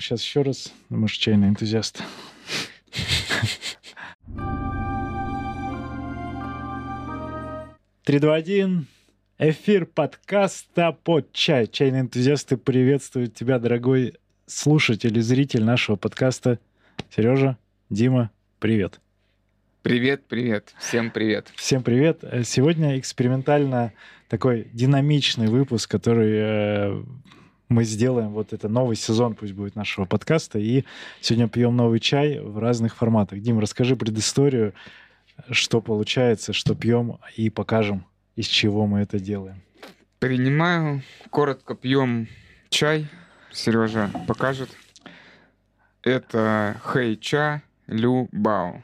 сейчас еще раз. Мы же чайный энтузиаст. Три, два, один. Эфир подкаста под чай. Чайные энтузиасты приветствуют тебя, дорогой слушатель и зритель нашего подкаста. Сережа, Дима, привет. Привет, привет. Всем привет. Всем привет. Сегодня экспериментально такой динамичный выпуск, который э, мы сделаем. Вот это новый сезон пусть будет нашего подкаста. И сегодня пьем новый чай в разных форматах. Дим, расскажи предысторию, что получается, что пьем, и покажем, из чего мы это делаем. Принимаю, коротко пьем чай. Сережа покажет. Это хэйча Лю Бао.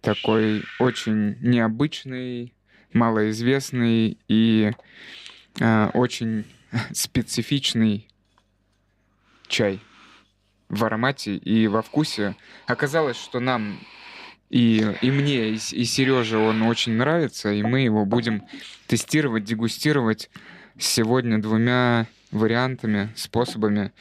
Такой очень необычный, малоизвестный и э, очень специфичный чай в аромате и во вкусе. Оказалось, что нам и, и мне, и, и Сереже он очень нравится, и мы его будем тестировать, дегустировать сегодня двумя вариантами, способами.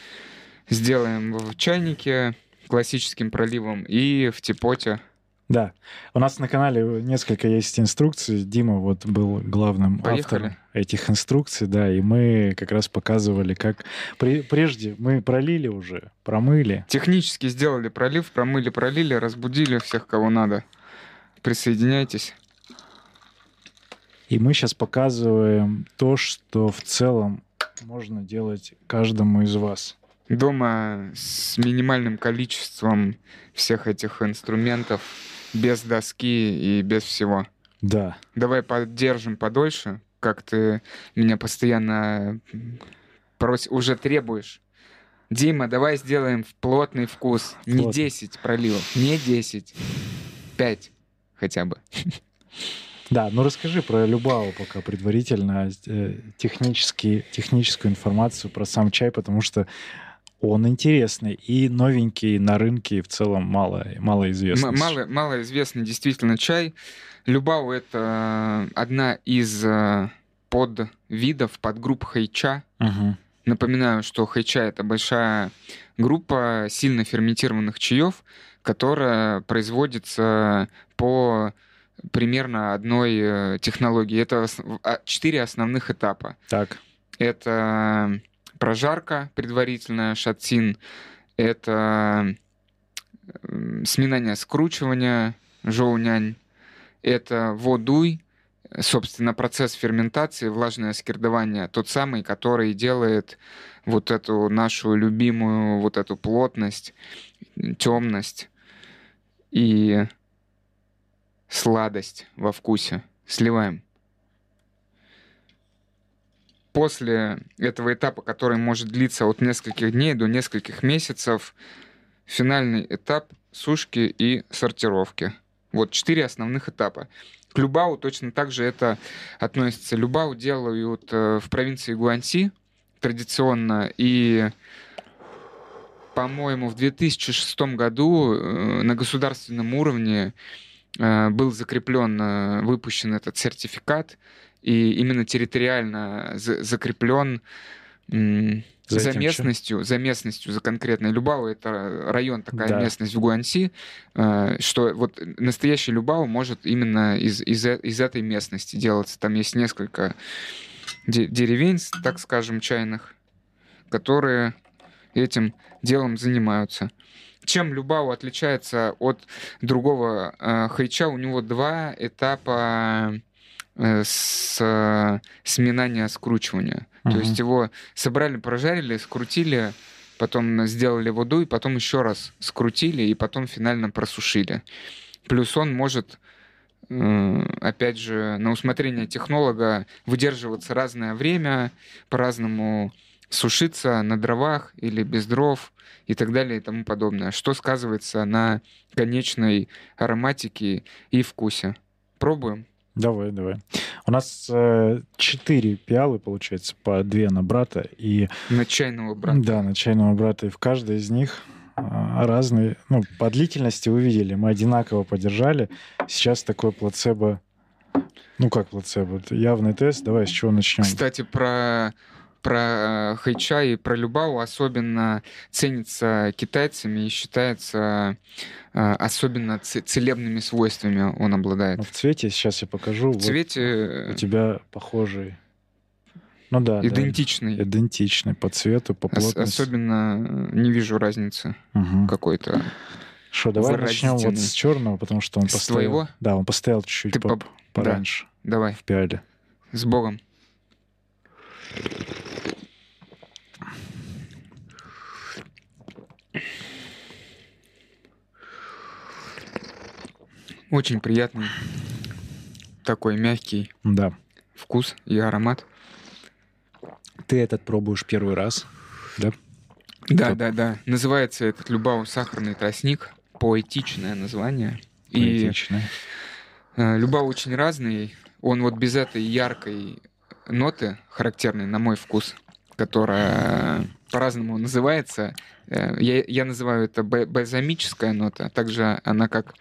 Сделаем в чайнике классическим проливом и в типоте да. У нас на канале несколько есть инструкций. Дима вот был главным Поехали. автором этих инструкций, да, и мы как раз показывали, как при... прежде мы пролили уже, промыли. Технически сделали пролив, промыли, пролили, разбудили всех, кого надо. Присоединяйтесь. И мы сейчас показываем то, что в целом можно делать каждому из вас. Дома с минимальным количеством всех этих инструментов без доски и без всего. Да. Давай поддержим подольше, как ты меня постоянно прос... уже требуешь. Дима, давай сделаем в плотный вкус. Плотный. Не 10 проливов, не 10. 5 хотя бы. Да, ну расскажи про Любау пока предварительно, э, технически, техническую информацию про сам чай, потому что он интересный и новенький на рынке в целом мало, мало известный. Мало, мало известный действительно чай. Любау — это одна из э, подвидов, подгрупп хайча. Угу. Напоминаю, что хайча — это большая группа сильно ферментированных чаев, которая производится по примерно одной э, технологии. Это а, четыре основных этапа. Так. Это прожарка предварительная, шатсин — это сминание скручивания, жоунянь, это водуй, собственно, процесс ферментации, влажное скирдование, тот самый, который делает вот эту нашу любимую, вот эту плотность, темность и сладость во вкусе. Сливаем после этого этапа, который может длиться от нескольких дней до нескольких месяцев, финальный этап сушки и сортировки. Вот четыре основных этапа. К Любау точно так же это относится. Любау делают э, в провинции Гуанси традиционно. И, по-моему, в 2006 году э, на государственном уровне э, был закреплен, выпущен этот сертификат и именно территориально закреплен за, за местностью, за местностью, за конкретной Любау, это район, такая да. местность в Гуанси, э, что вот настоящий Любау может именно из, из, э, из этой местности делаться. Там есть несколько деревень, так скажем, чайных, которые этим делом занимаются. Чем Любау отличается от другого э, хайча? У него два этапа с э, сминания скручивания. Uh-huh. То есть его собрали, прожарили, скрутили, потом сделали воду, и потом еще раз скрутили, и потом финально просушили. Плюс он может, э, опять же, на усмотрение технолога выдерживаться разное время, по-разному сушиться на дровах или без дров и так далее и тому подобное, что сказывается на конечной ароматике и вкусе. Пробуем. Давай, давай. У нас э, пиалы, получается, по две на брата. И... На чайного брата. Да, на чайного брата. И в каждой из них а, разные... Ну, по длительности вы видели, мы одинаково подержали. Сейчас такой плацебо... Ну, как плацебо? Это явный тест. Давай с чего начнем? Кстати, про про хайчай и про любау особенно ценится китайцами и считается э, особенно целебными свойствами он обладает. Ну, в цвете, сейчас я покажу. В вот цвете... У тебя похожий. Ну да, идентичный. Да, идентичный по цвету, по плотности. Особенно не вижу разницы угу. какой-то. Что, давай начнем вот с черного, потому что он с постоял. Твоего? Да, он постоял чуть-чуть по... пораньше. Да. Давай. В пиале. С Богом. Очень приятный, такой мягкий да. вкус и аромат. Ты этот пробуешь первый раз, да? Да, как? да, да. Называется этот Любау сахарный тростник. Поэтичное название. Поэтичное. И э, Любау очень разный. Он вот без этой яркой ноты, характерной на мой вкус, которая по-разному называется. Э, я, я называю это бальзамическая нота. Также она как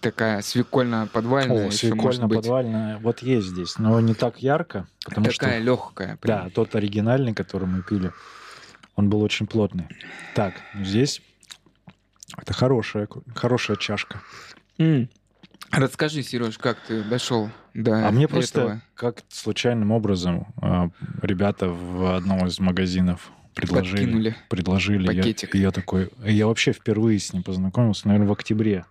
такая свекольно-подвальная. О, свекольно-подвальная. Вот есть здесь, но не так ярко. Потому такая что, легкая. Прям. Да, тот оригинальный, который мы пили, он был очень плотный. Так, здесь это хорошая, хорошая чашка. Mm. Расскажи, Сереж, как ты дошел до А мне этого? просто как случайным образом э, ребята в одном из магазинов предложили, Подкинули предложили. пакетик. Я, я такой, я вообще впервые с ним познакомился, наверное, в октябре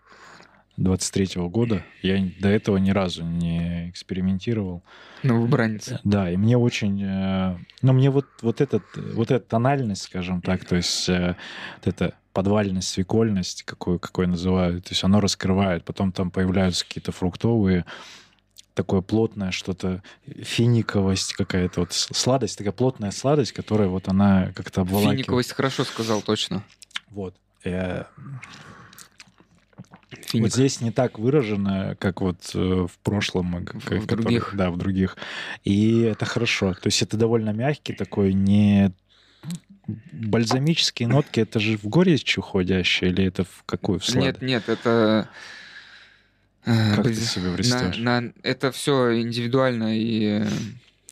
23 -го года. Я до этого ни разу не экспериментировал. Новобранец. Да, и мне очень... Э, ну, мне вот, вот, этот, вот эта тональность, скажем так, то есть э, вот эта подвальность, свекольность, какой, какой называют, то есть оно раскрывает. Потом там появляются какие-то фруктовые такое плотное что-то, финиковость какая-то, вот сладость, такая плотная сладость, которая вот она как-то обволакивает. Финиковость хорошо сказал, точно. Вот. Я... Финик. Вот здесь не так выражено, как вот э, в прошлом. В, в других. Да, в других. И это хорошо. То есть это довольно мягкий такой, не бальзамические нотки, это же в горечь уходящие или это в какую? В сладость? Нет, нет, это Э, как ты себе представляешь? На, на, это все индивидуально и э,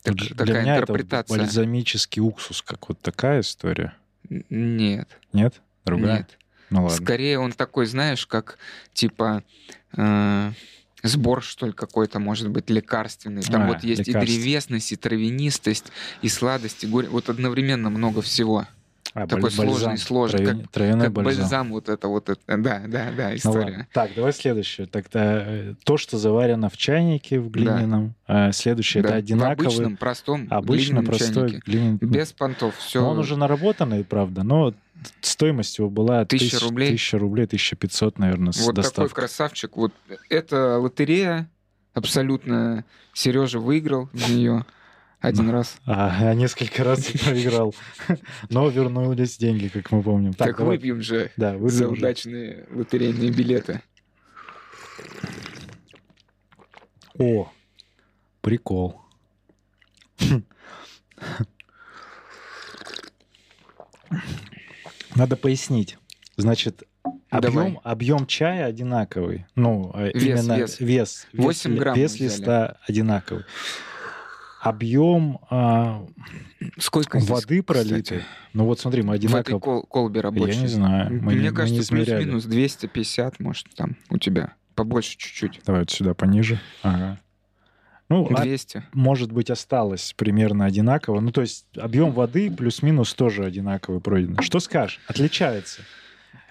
так, Для такая меня интерпретация. Это бальзамический уксус, как вот такая история? Нет. Нет? Другая? Нет. Ну ладно. Скорее он такой, знаешь, как типа э, сбор, что ли, какой-то, может быть, лекарственный. Там а, вот есть и древесность, и травянистость, и сладость, и горе. Вот одновременно много всего. А, такой бальзам, сложный, сложный, трави, как, травяной как бальзам. бальзам, вот это вот, это, да, да, да, история. Ну, так, давай следующее. Тогда э, то, что заварено в чайнике в глиняном, да. следующее да. это одинаковый. В обычном, простом, обычно простой чайнике. Без понтов, все. Но он уже наработанный, правда, но стоимость его была тысяча рублей. Тысяча рублей, 1500, наверное, с Вот доставкой. такой красавчик. Вот это лотерея абсолютно. Сережа выиграл в нее один раз. А, несколько раз проиграл. Но вернулись деньги, как мы помним. Так, так давай. выпьем же да, выпьем за удачные лотерейные билеты. О, прикол. Надо пояснить. Значит, объем, объем чая одинаковый. Ну, э, вес, именно вес. вес. 8 вес, грамм вес листа одинаковый объем а, Сколько воды пролитой. Ну вот смотри, мы одинаково... В этой кол колбе рабочей. Я не знаю. Мы Мне не, кажется, мы не плюс-минус 250, может, там у тебя. Побольше чуть-чуть. Давай вот сюда пониже. Ага. Ну, 200. А, может быть, осталось примерно одинаково. Ну, то есть объем воды плюс-минус тоже одинаковый пройден. Что скажешь? Отличается.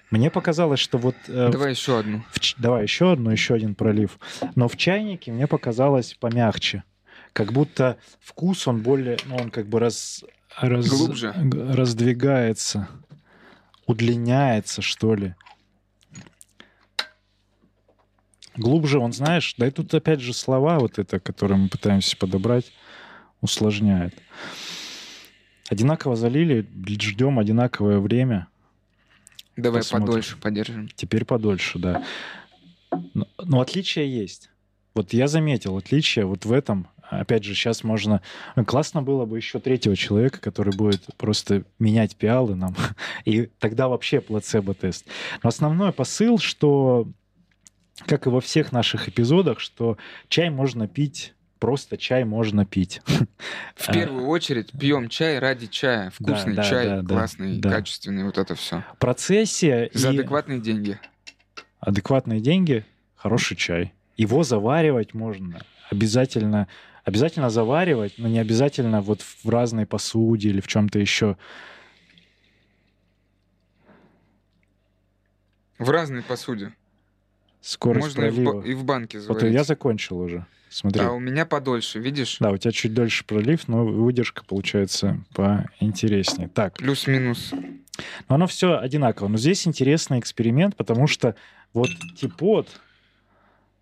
Мне показалось, что вот... Э, давай еще одну. В, давай еще одну, еще один пролив. Но в чайнике мне показалось помягче как будто вкус, он более, ну, он как бы раз, раз, Глубже. раздвигается, удлиняется, что ли. Глубже он, знаешь, да и тут опять же слова вот это, которые мы пытаемся подобрать, усложняет. Одинаково залили, ждем одинаковое время. Давай Посмотрим. подольше подержим. Теперь подольше, да. Но, но отличия есть. Вот я заметил отличие вот в этом опять же, сейчас можно... Классно было бы еще третьего человека, который будет просто менять пиалы нам, и тогда вообще плацебо-тест. Но основной посыл, что, как и во всех наших эпизодах, что чай можно пить просто чай можно пить. В первую очередь пьем чай ради чая. Вкусный Да, да, чай, да, классный, качественный, вот это все. Процессия За и адекватные деньги. адекватные деньги, хороший чай. Его заваривать можно. Обязательно, обязательно заваривать, но не обязательно вот в разной посуде или в чем-то еще. В разной посуде. Скорость Можно и в, пролива. и в банке Вот заварить. я закончил уже. Смотри. А у меня подольше, видишь? Да, у тебя чуть дольше пролив, но выдержка получается поинтереснее. Так, Плюс-минус. но оно все одинаково. Но здесь интересный эксперимент, потому что вот типот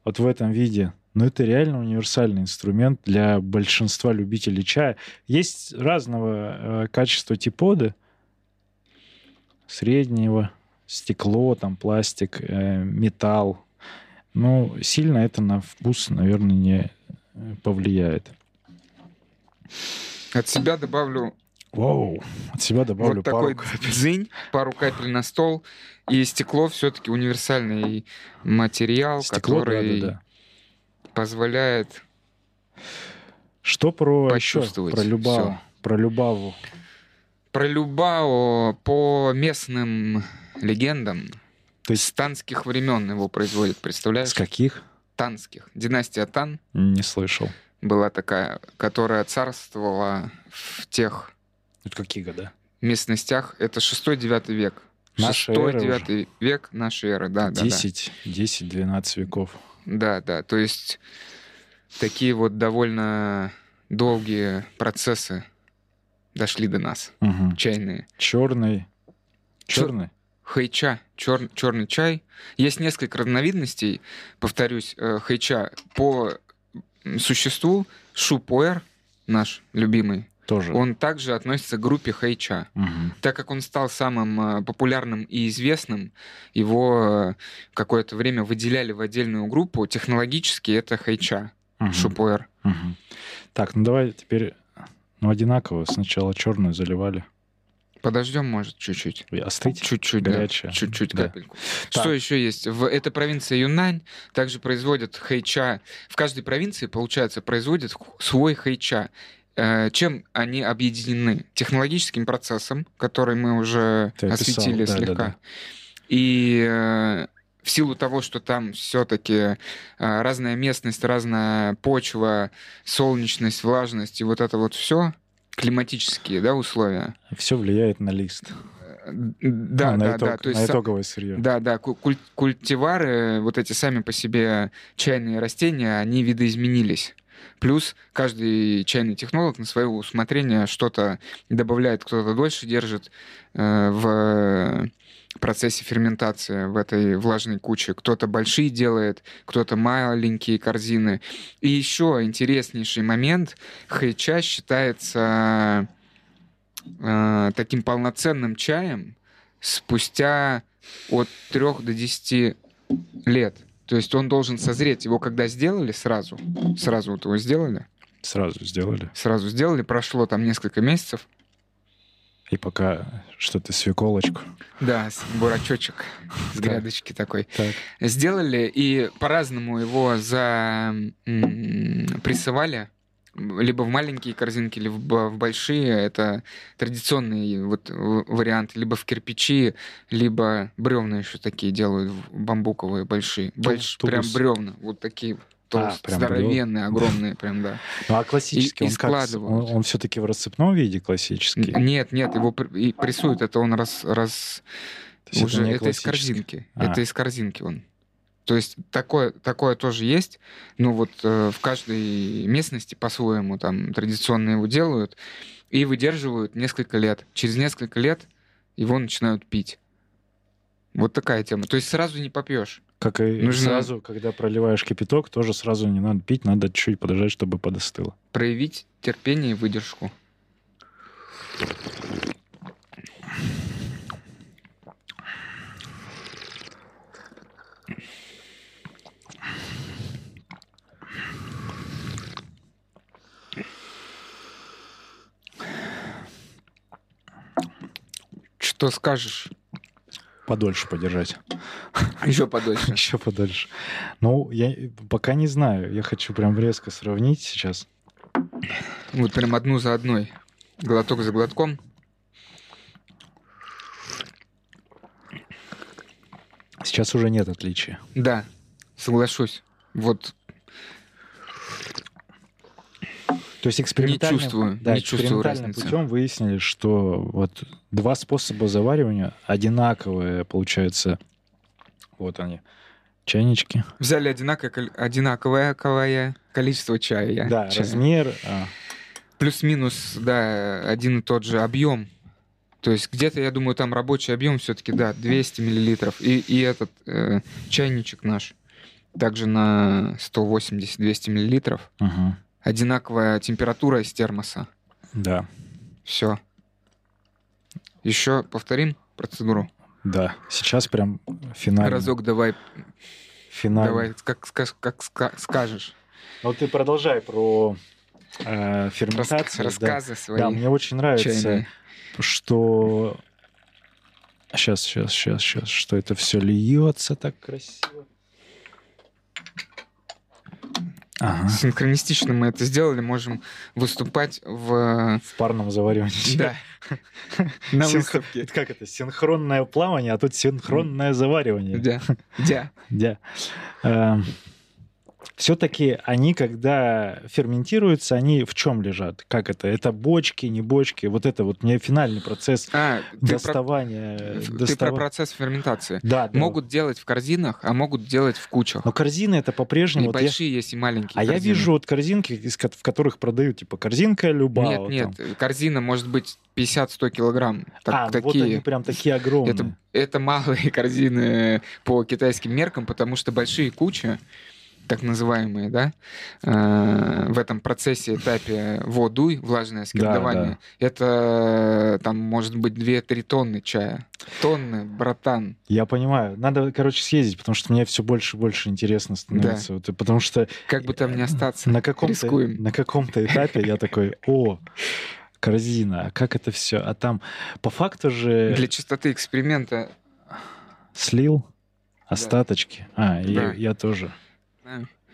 вот в этом виде, ну это реально универсальный инструмент для большинства любителей чая. Есть разного э, качества типоды, среднего, стекло, там пластик, э, металл. Ну, сильно это на вкус, наверное, не э, повлияет. От себя добавлю Вау, от себя добавлю вот пару такой дзынь, пару капель на стол. И стекло все-таки универсальный материал, стекло, да, который да, да. Позволяет Что про? Почувствовать Про Любаву. всё. Про Любаву. Про Любао по местным легендам То есть с танских времен его производят, представляешь? с каких? Танских. Династия Тан Не слышал. была такая, которая царствовала в тех Это какие года? местностях. Это 6-9 век. Наша эра 6-9 век нашей эры, да, да, да. 10, 10-12 веков. Да, да. То есть такие вот довольно долгие процессы дошли до нас, Угу. чайные. Черный. Черный? Хэйча, чер, черный чай. Есть несколько разновидностей, повторюсь, э, хэйча. По существу шупуэр, наш любимый, Тоже. он также относится к группе хэйча. Мгм. Так как он стал самым э, популярным и известным, его э, какое-то время выделяли в отдельную группу. Технологически это хэйча, Мгм. шупуэр. Мгм. Так, ну давай теперь ну, одинаково. Сначала черную заливали. Подождем, может, чуть-чуть. Остыть? Чуть-чуть, да. Горячая. Чуть-чуть Да. капельку. Так. Что еще есть? В, это провинция Юнань. Также производят хэйча. В каждой провинции, получается, производят свой хэйча. Э, Чем они объединены? Технологическим процессом, который мы уже Ты осветили да, да, слегка. да. И э, в силу того, что там все-таки разная местность, разная почва, солнечность, влажность и вот это вот все климатические да, условия. Все влияет на лист. Э, Да, на да, итог- да. То есть на итоговое сырье. да, да, ку- куль- культивары, вот эти сами по себе чайные растения, они видоизменились. Плюс каждый чайный технолог на свое усмотрение что-то добавляет, кто-то дольше держит э, в процессе ферментации в этой влажной куче. Кто-то большие делает, кто-то маленькие корзины. И еще интереснейший момент. Хэйча считается э, таким полноценным чаем спустя от 3 до 10 лет. То есть он должен созреть. Его когда сделали сразу, сразу вот его сделали, Сразу сделали. сразу сделали, прошло там несколько месяцев. И пока что-то свеколочку. Да, бурачочек с грядочки такой. Так. Сделали и по-разному его за прессовали либо в маленькие корзинки, либо в большие. Это традиционный вот вариант. Либо в кирпичи, либо бревна еще такие делают, бамбуковые большие. Больш- прям бревна. Вот такие толстые, прям здоровенные, огромные прям, да. Ну а классический, И- и он как? складывают. Он, все таки в рассыпном виде классический? Нет, нет, его пр- и прессуют. Это он раз, раз уже не это из корзинки. А. Это из корзинки он. То есть такое, такое тоже есть. Ну вот э, в каждой местности по-своему там традиционно его делают и выдерживают несколько лет. Через несколько лет его начинают пить. Вот такая тема. То есть сразу не попьешь. Как и Нужно- сразу, когда проливаешь кипяток, тоже сразу не надо пить, надо чуть-чуть подождать, чтобы подостыло. Проявить терпение и выдержку. Что скажешь? подольше подержать. Еще подольше. Еще подольше. Ну, я пока не знаю. Я хочу прям резко сравнить сейчас. Вот прям одну за одной. Глоток за глотком. Сейчас уже нет отличия. Да, соглашусь. Вот То есть экспериментальным, Не чувствую, да, не чувствую экспериментальным разницы. путем выяснили, что вот два способа заваривания одинаковые, получается. Вот они, чайнички. взяли одинаковое, одинаковое ковое количество чая. да, чая. размер. а, Плюс-минус, да, один и тот же объем. То есть где-то, я думаю, там рабочий объем все-таки, да, 200 миллилитров. И, и этот э, чайничек наш также на 180-200 миллилитров. мгм, Одинаковая температура из термоса. да, Все. Еще повторим процедуру. да. Сейчас прям финально. Разок давай, финально. давай, как, как ска- скажешь. Вот ты продолжай про э, ферментацию. да. рассказы свои. Да, мне очень нравится, чайные. что сейчас, сейчас, сейчас, сейчас, что это все льется так красиво. Ага. Синхронистично мы это сделали, можем выступать в... В парном заваривании. Да. На выставке. Как это? Синхронное плавание, а тут синхронное заваривание. Да. Да. Да. Все-таки они, когда ферментируются, они в чем лежат? Как это? Это бочки, не бочки? Вот это вот мне финальный процесс А, ты про, доставания. ты про процесс ферментации. Да, да. Могут делать в корзинах, а могут делать в кучах. Но корзины это И по-прежнему... вот я- есть, и маленькие А я корзины. вижу вот корзинки, в которых продают, типа, корзинка Любао. Нет, нет, там. корзина может быть 50-100 килограмм. Так- а, ну вот такие. они прям такие огромные. Это, это малые корзины по китайским меркам, потому что большие кучи, так называемые, да, э, в этом процессе, этапе водуй, влажное скирдование, это там может быть 2-3 тонны чая. Тонны, братан. Я понимаю. Надо, короче, съездить, потому что мне все больше и больше интересно становится. Вот, и потому что Как бы там ни остаться. на каком-то, Рискуем. на каком-то этапе я такой, о, корзина, а как это все? А там по факту же Для чистоты эксперимента слил остаточки. А, Да. я тоже.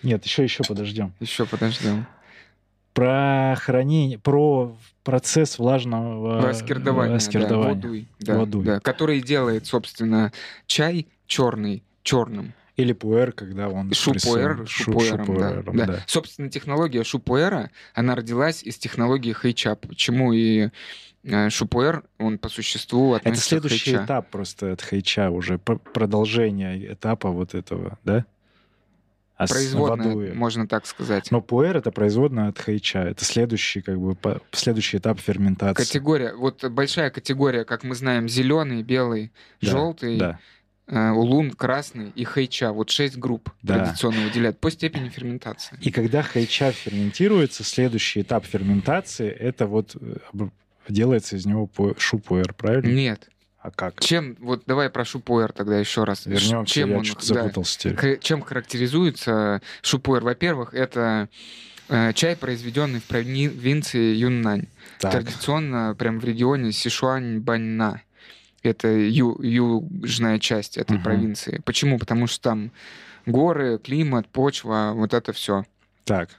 Нет, еще, еще подождем. еще подождем. Про хранение, про процесс влажного Раскирдование, раскирдования. да, водуй, да, Водуй. да, который делает, собственно, чай черный черным. Или пуэр, когда он Шупуэр. Шу- шупуэром, да, шупуэром, да. да. Собственно, технология шупуэра, она родилась из технологии хейча. Почему и э, шупуэр, он по существу Это относится следующий к этап просто от хейча, уже продолжение этапа вот этого, да? А Производная, можно так сказать. Но пуэр это производная от хейча. Это следующий, как бы, по- следующий этап ферментации. Категория, вот большая категория, как мы знаем, зеленый, белый, Да, желтый, Да. э, улун, красный и хейча. Вот шесть групп Да. традиционно выделяют по степени ферментации. И когда хейча ферментируется, следующий этап ферментации это вот э, делается из него пу- шупуэр, правильно? Нет. А как? Чем, вот давай про шупуэр тогда еще раз. Вернемся, Чем я он, чё-то да, запутался теперь. Чем характеризуется шупуэр? Во-первых, это э, чай, произведенный в провинции Юннань. Так, Традиционно прям в регионе Сишуань-Баньна. Это ю- южная часть этой Мгм. провинции. Почему? Потому что там горы, климат, почва, вот это все. так.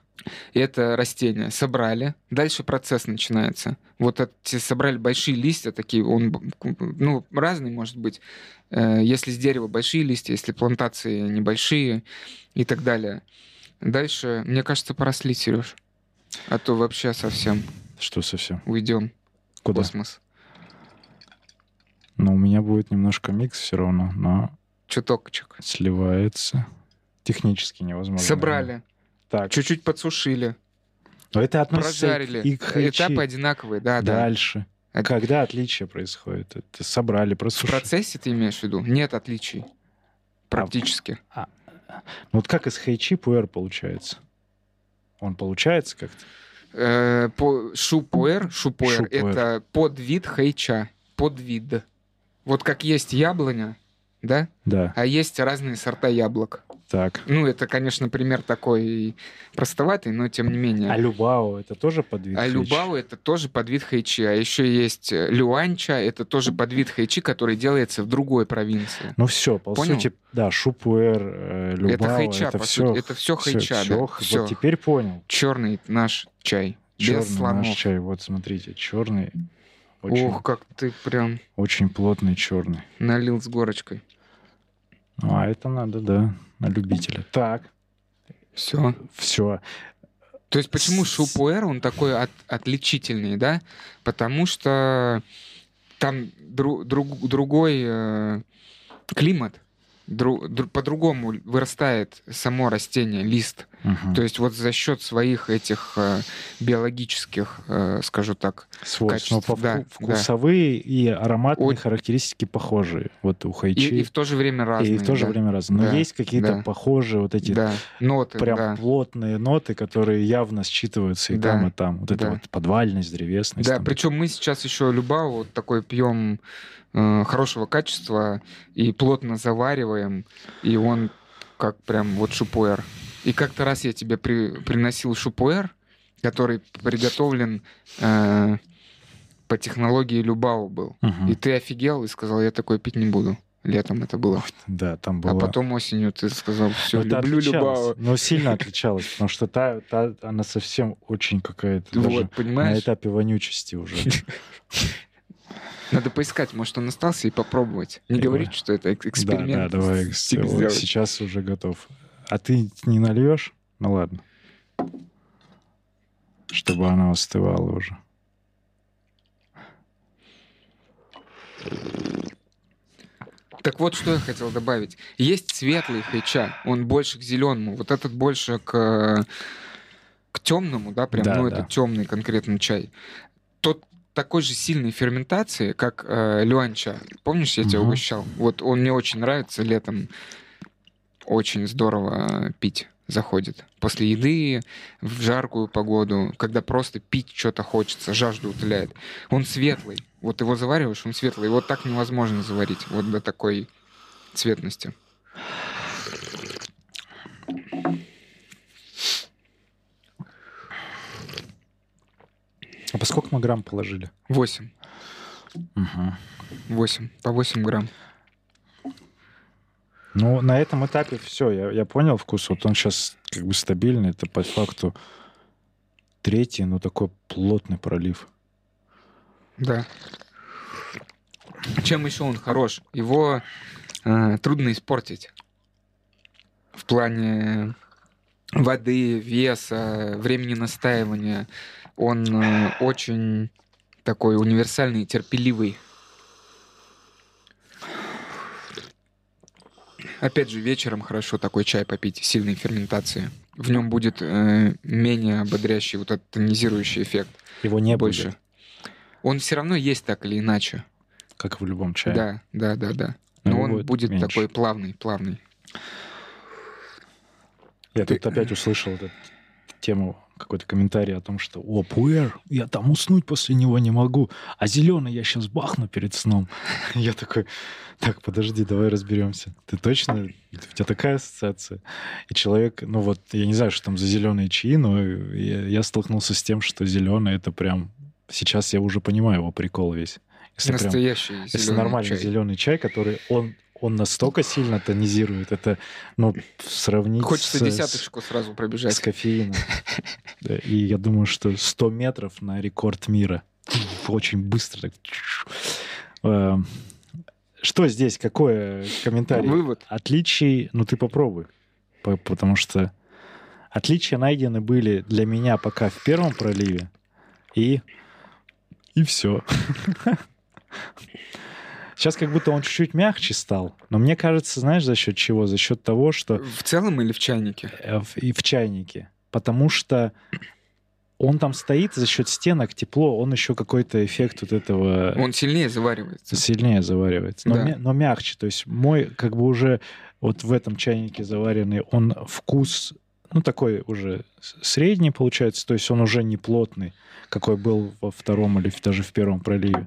Это растение собрали, дальше процесс начинается. Вот эти собрали большие листья такие, он ну разный может быть. Э, Если с дерева большие листья, если плантации небольшие и так далее. Дальше, мне кажется, пора слить, Сереж. А то вообще совсем Что совсем? уйдем в Куда? космос. Но у меня будет немножко микс все равно, но Чутокчик. сливается. Технически невозможно. Собрали, Так. чуть-чуть подсушили, Но это относится прожарили. и к хейчи. Этапы одинаковые, да, да. Дальше. А- Когда отличие происходит? Это собрали, В просушили. процессе ты имеешь в виду? Нет отличий. Практически. Ну вот как из хейчи пуэр получается? Он получается как-то? Э, по шупуэр, шупуэр, Шупуэр. это подвид хейча, подвид. Вот как есть яблоня, да, Да. а есть разные сорта яблок. Так. Ну, это, конечно, пример такой простоватый, но тем не менее. А Любао это тоже подвид А хэйчи? Любао это тоже подвид хэйчи. А еще есть э, Люанча, это тоже подвид хэйчи, который делается в другой провинции. Ну все, по Понял? сути, да, шупуэр, э, Любао, это хэйча, это по все, сути. Это все хэйча, да. Все. Вот теперь понял. Черный наш чай. Черный без слонов. наш чай, вот смотрите, черный, очень, Ох, как ты прям очень плотный черный. налил с горочкой. Ну, а это надо, да, на любителя. Так, Все. все. То есть почему шупуэр, он такой от- отличительный, да? Потому что там дру- друг- другой э, климат, дру- дру- по-другому вырастает само растение, лист. То есть вот за счет своих этих э, биологических, э, скажу так, Свойства. Но качеств, по да, вку- вкусовые и ароматные Ой. характеристики похожие. Вот у и, хайчи. и в то же время разные. и в то же да. время разные. Но Да, есть какие-то да. похожие вот эти Да, ноты, прям да. плотные ноты, которые явно считываются и Да, там, и там. Вот это да. вот подвальность, древесность. Да, там. причем мы сейчас еще Любау вот такой пьем э, хорошего качества и плотно завариваем, и он как прям вот шупуэр. И как-то раз я тебе при- приносил шупуэр, который приготовлен э, по технологии Любау был. Мгм. И ты офигел и сказал, я такой пить не буду. Летом это было. Да, там А было... потом осенью ты сказал, все, Но люблю отличалось, Любау. Но сильно отличалась, потому что та, та, она совсем очень какая-то Вот, на понимаешь? этапе вонючести уже. Надо поискать, может, он остался, и попробовать. Не говорить, что это Да, эксперимент. да, давай. Сделать. сейчас уже готов. А ты не нальешь? Ну ладно. Чтобы она остывала уже. Так вот, что я хотел добавить. Есть светлый хэйча, он больше к зеленому. Вот этот больше к, к темному, да, прям, Да, ну, да. это темный конкретно чай. Тот такой же сильной ферментации, как э, люанча. Помнишь, я тебя Мгм. угощал? Вот он мне очень нравится летом. Очень здорово пить заходит. После еды, в жаркую погоду, когда просто пить что-то хочется, жажду утоляет. Он светлый. Вот его завариваешь, он светлый. Его так невозможно заварить. Вот до такой цветности. А по сколько мы грамм положили? 8. Мгм. 8. По 8 грамм. Ну, на этом этапе все, я, я понял вкус. Вот он сейчас как бы стабильный. Это по факту третий, но такой плотный пролив. Да. Чем еще он хорош? Его э, трудно испортить. В плане воды, веса, времени настаивания. Он э, очень такой универсальный, терпеливый. Опять же, вечером хорошо такой чай попить сильной ферментации. В нем будет э, менее ободрящий, вот этот тонизирующий эффект. Его не больше. будет, Он все равно есть так или иначе. как в любом чае. Да, да, да, да. Но Но он будет будет меньше. такой плавный, плавный. Я Ты- тут опять услышал эту тему, какой-то комментарий о том, что «О, пуэр, я там уснуть после него не могу, а зеленый я сейчас бахну перед сном». Я такой, так, подожди, давай разберемся. Ты точно, у тебя такая ассоциация? И человек, ну вот, я не знаю, что там за зеленые чаи, но я, я столкнулся с тем, что зеленый это прям... Сейчас я уже понимаю его прикол весь. Если прям- Настоящий если нормальный чай. зеленый чай, который он, он настолько сильно тонизирует, это, ну, сравнить Хочется с- десяточку сразу пробежать. с кофеином. И я думаю, что 100 метров на рекорд мира. Очень быстро. так. Эм, Что здесь? Какой комментарий? Вывод. Отличий, ну ты попробуй. По- Потому что отличия найдены были для меня пока в первом проливе. И... И все. Сейчас как будто он чуть-чуть мягче стал. Но мне кажется, знаешь, за счет чего? За счет того, что В целом или в чайнике? э, в- и в чайнике. Потому что он там стоит за счет стенок, тепло, он еще какой-то эффект вот этого Он сильнее заваривается. сильнее заваривается. Но, Да. мя- но мягче. То есть мой как бы уже вот в этом чайнике заваренный, он вкус, ну такой уже средний получается, то есть он уже не плотный, какой был во втором или даже в первом проливе.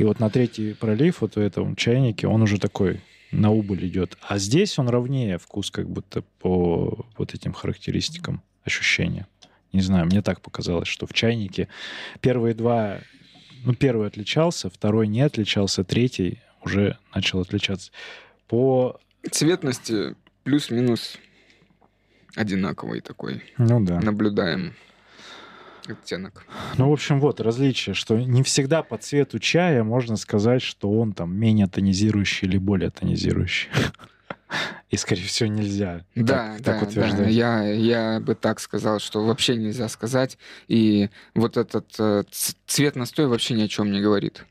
И вот на третий пролив вот в этом чайнике он уже такой на убыль идет. А здесь он ровнее вкус как будто по вот этим характеристикам ощущения. Не знаю, мне так показалось, что в чайнике первые два... Ну, первый отличался, второй не отличался, третий уже начал отличаться. По... Цветности плюс-минус одинаковый такой. Ну да. Наблюдаем оттенок. Ну, в общем, вот различие, что не всегда по цвету чая можно сказать, что он там менее тонизирующий или более тонизирующий. И, скорее всего, нельзя да, так, да, так утверждать. Да. Я, я бы так сказал, что вообще нельзя сказать. И вот этот э, цвет настоя вообще ни о чем не говорит.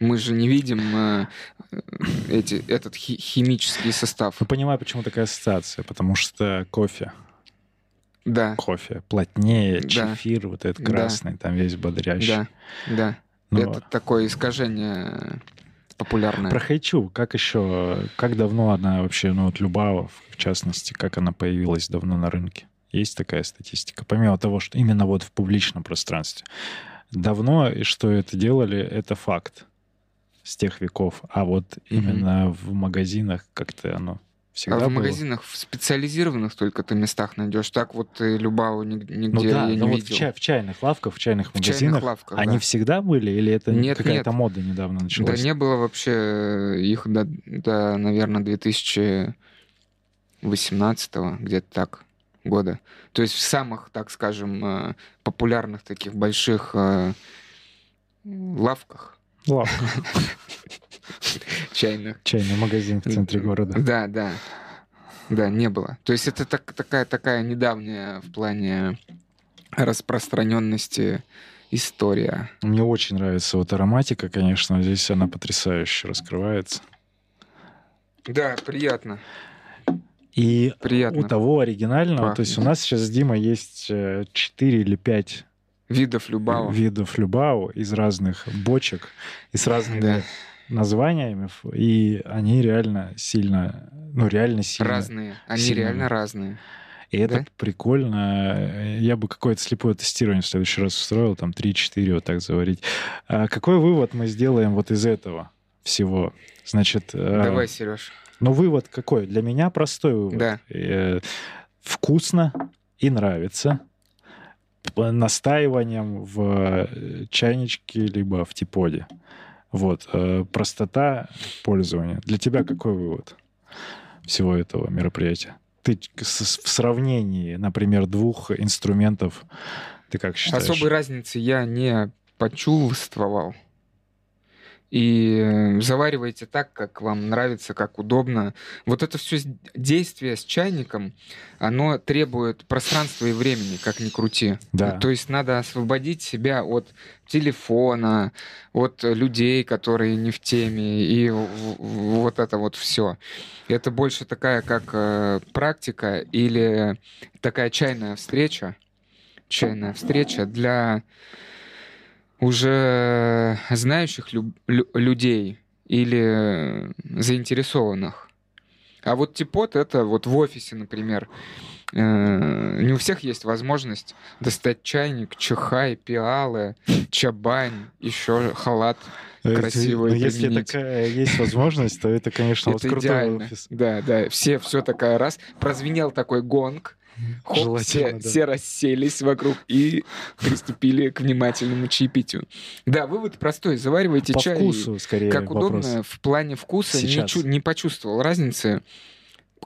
Мы же не видим э, эти, этот хи- химический состав. Я понимаю, почему такая ассоциация. Потому что кофе. Да. Кофе плотнее, Да. чефир вот этот Да. красный, там весь бодрящий. Да, да. Но Это такое искажение популярное. Про Хайчу, как еще, как давно она вообще, ну вот Любава, в частности, как она появилась давно на рынке? Есть такая статистика? Помимо того, что именно вот в публичном пространстве. Давно, и что это делали, это факт с тех веков. А вот Мгм. именно в магазинах как-то оно всегда а в было. магазинах в специализированных только ты местах найдешь. Так вот и Любау nig- нигде Ну да, я но не вот в, видел. чай- в чайных лавках, в чайных В чайных магазинах, лавках, они да. всегда были? Или это Нет, какая-то нет. мода недавно Да началась? не было вообще э, их до, до наверное, 2018 где-то так года. То есть в самых, так скажем, э, популярных таких больших э, лавках Лавка, чайных. чайный магазин в центре города. Да, да. Да, не было. То есть это так, такая, такая недавняя в плане распространенности история. Мне очень нравится вот ароматика, конечно, здесь она потрясающе раскрывается. Да, приятно. И Приятно. у того оригинального, Пахнет. то есть у нас сейчас с Димой есть 4 или 5 Видов Любава. видов Любау из разных бочек и с разными Да. Названиями, и они реально сильно, ну реально сильно. Разные. Они сильно. реально разные. И это Да? прикольно. Я бы какое-то слепое тестирование в следующий раз устроил, там 3-4 вот так заварить. А какой вывод мы сделаем вот из этого всего? Значит, э, Давай, Сереж. ну вывод какой? Для меня простой вывод. Да. Э, Вкусно и нравится. Настаиванием в э, чайничке либо в типоде. Вот. э, Простота пользования. Для тебя какой вывод всего этого мероприятия? Ты в сравнении, например, двух инструментов, ты как считаешь? Особой разницы я не почувствовал. И заваривайте так, как вам нравится, как удобно. Вот это все действие с чайником, оно требует пространства и времени, как ни крути. Да. То есть надо освободить себя от телефона, от людей, которые не в теме, и вот это вот все. Это больше такая как э, практика или такая чайная встреча, чайная встреча для уже знающих лю- лю- людей или заинтересованных. А вот типот это вот в офисе, например, э, не у всех есть возможность достать чайник, чахай, пиалы, чабань, еще халат. Э, красиво ну, Если такая есть возможность, то это, конечно, вот крутой идеально. офис. Да, да, все, все такая раз. Прозвенел такой гонг. Хоп, все, да. все расселись вокруг и приступили к внимательному чаепитию. Да, вывод простой. Заваривайте По чай. вкусу, скорее, Как вопрос. удобно, в плане вкуса не, Сейчас. чу- не почувствовал разницы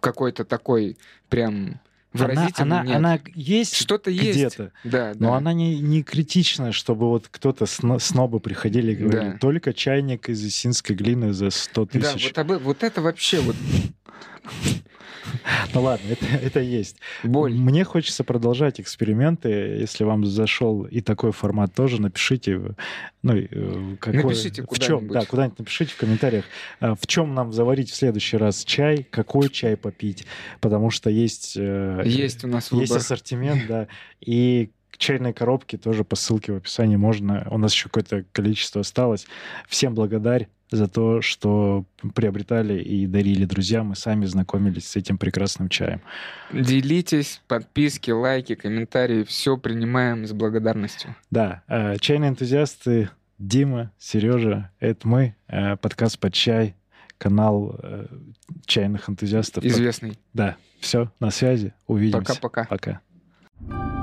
какой-то такой прям Она, выразительной. она, нет. она есть Что-то есть. где-то, Да, но да. она не, не критичная, чтобы вот кто-то сно- снобы приходили и говорили, Да. только чайник из исинской глины за 100 Да, тысяч. вот, об- вот это вообще вот Ну ладно, это, это есть. боль. Мне хочется продолжать эксперименты. Если вам зашел и такой формат тоже, напишите. Ну, э, какой, Напишите в чем, куда-нибудь. да, куда-нибудь напишите в комментариях, а, в чем нам заварить в следующий раз чай, какой чай попить, потому что есть э, Есть у нас есть выбор. ассортимент, да, и чайные коробки тоже по ссылке в описании можно. У нас еще какое-то количество осталось. Всем благодарь за то, что приобретали и дарили друзьям, и сами знакомились с этим прекрасным чаем. Делитесь, подписки, лайки, комментарии. Все принимаем с благодарностью. Да, э, чайные энтузиасты Дима, Сережа, это мы, э, подкаст под чай. канал э, чайных энтузиастов. Известный. Да, все, на связи. Увидимся. Пока-пока. Пока.